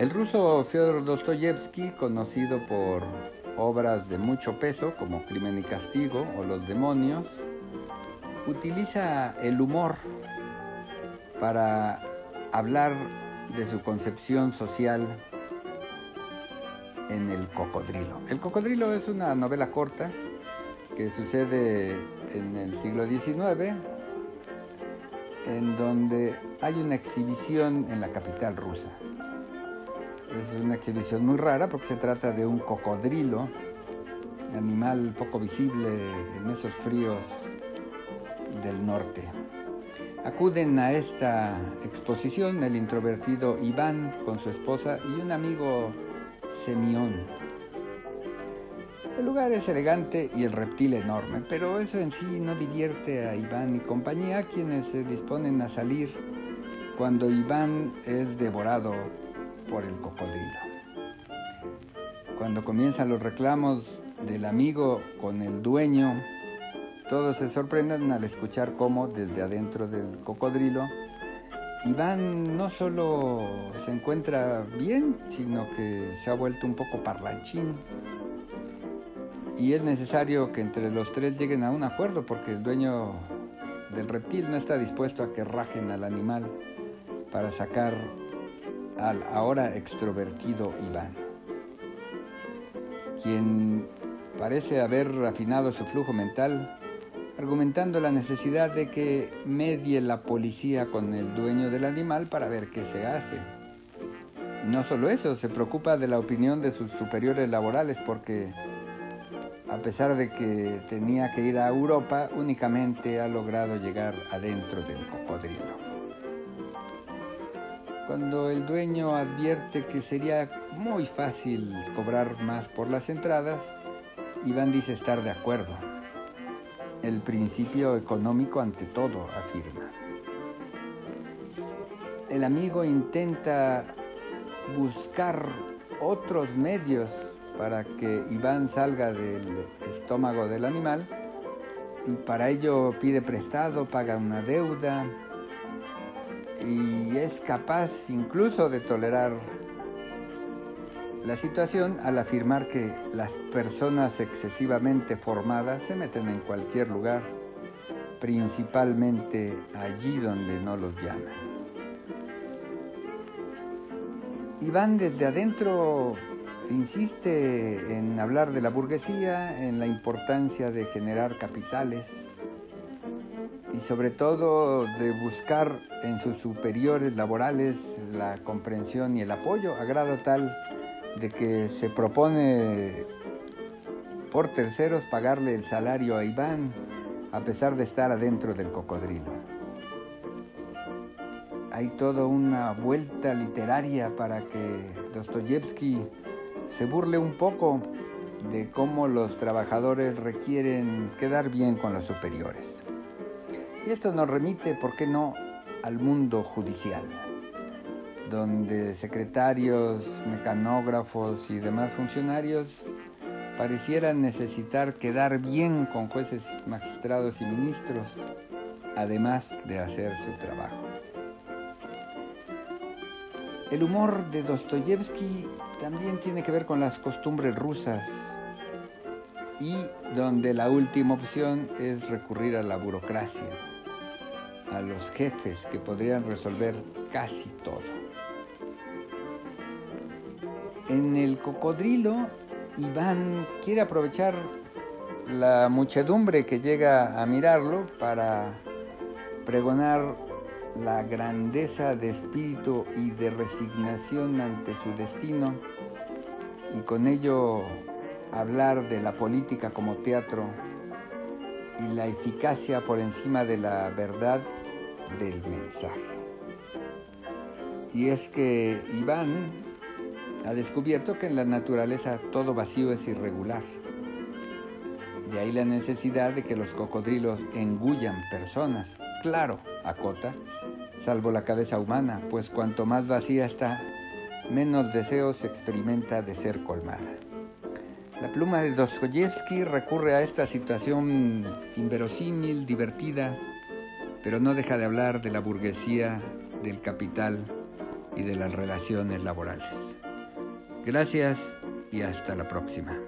El ruso Fyodor Dostoyevsky, conocido por obras de mucho peso como Crimen y Castigo o Los Demonios, utiliza el humor para hablar de su concepción social en El Cocodrilo. El Cocodrilo es una novela corta que sucede en el siglo XIX, en donde hay una exhibición en la capital rusa. Es una exhibición muy rara porque se trata de un cocodrilo, animal poco visible en esos fríos del norte. Acuden a esta exposición el introvertido Iván con su esposa y un amigo Semión. El lugar es elegante y el reptil enorme, pero eso en sí no divierte a Iván y compañía, quienes se disponen a salir cuando Iván es devorado por el cocodrilo. Cuando comienzan los reclamos del amigo con el dueño, todos se sorprenden al escuchar cómo desde adentro del cocodrilo Iván no solo se encuentra bien, sino que se ha vuelto un poco parlanchín. Y es necesario que entre los tres lleguen a un acuerdo porque el dueño del reptil no está dispuesto a que rajen al animal para sacar al ahora extrovertido Iván, quien parece haber refinado su flujo mental argumentando la necesidad de que medie la policía con el dueño del animal para ver qué se hace. No solo eso, se preocupa de la opinión de sus superiores laborales porque a pesar de que tenía que ir a Europa, únicamente ha logrado llegar adentro del cocodrilo. Cuando el dueño advierte que sería muy fácil cobrar más por las entradas, Iván dice estar de acuerdo el principio económico ante todo, afirma. El amigo intenta buscar otros medios para que Iván salga del estómago del animal y para ello pide prestado, paga una deuda y es capaz incluso de tolerar la situación al afirmar que las personas excesivamente formadas se meten en cualquier lugar, principalmente allí donde no los llaman. Iván desde adentro insiste en hablar de la burguesía, en la importancia de generar capitales y sobre todo de buscar en sus superiores laborales la comprensión y el apoyo, a grado tal de que se propone por terceros pagarle el salario a Iván a pesar de estar adentro del cocodrilo. Hay toda una vuelta literaria para que Dostoyevsky se burle un poco de cómo los trabajadores requieren quedar bien con los superiores. Y esto nos remite, ¿por qué no?, al mundo judicial donde secretarios, mecanógrafos y demás funcionarios parecieran necesitar quedar bien con jueces, magistrados y ministros, además de hacer su trabajo. El humor de Dostoyevsky también tiene que ver con las costumbres rusas y donde la última opción es recurrir a la burocracia, a los jefes que podrían resolver casi todo. En el cocodrilo, Iván quiere aprovechar la muchedumbre que llega a mirarlo para pregonar la grandeza de espíritu y de resignación ante su destino y con ello hablar de la política como teatro y la eficacia por encima de la verdad del mensaje. Y es que Iván ha descubierto que en la naturaleza todo vacío es irregular. De ahí la necesidad de que los cocodrilos engullan personas. Claro, acota, salvo la cabeza humana, pues cuanto más vacía está, menos deseo se experimenta de ser colmada. La pluma de Dostoyevsky recurre a esta situación inverosímil, divertida, pero no deja de hablar de la burguesía, del capital y de las relaciones laborales. Gracias y hasta la próxima.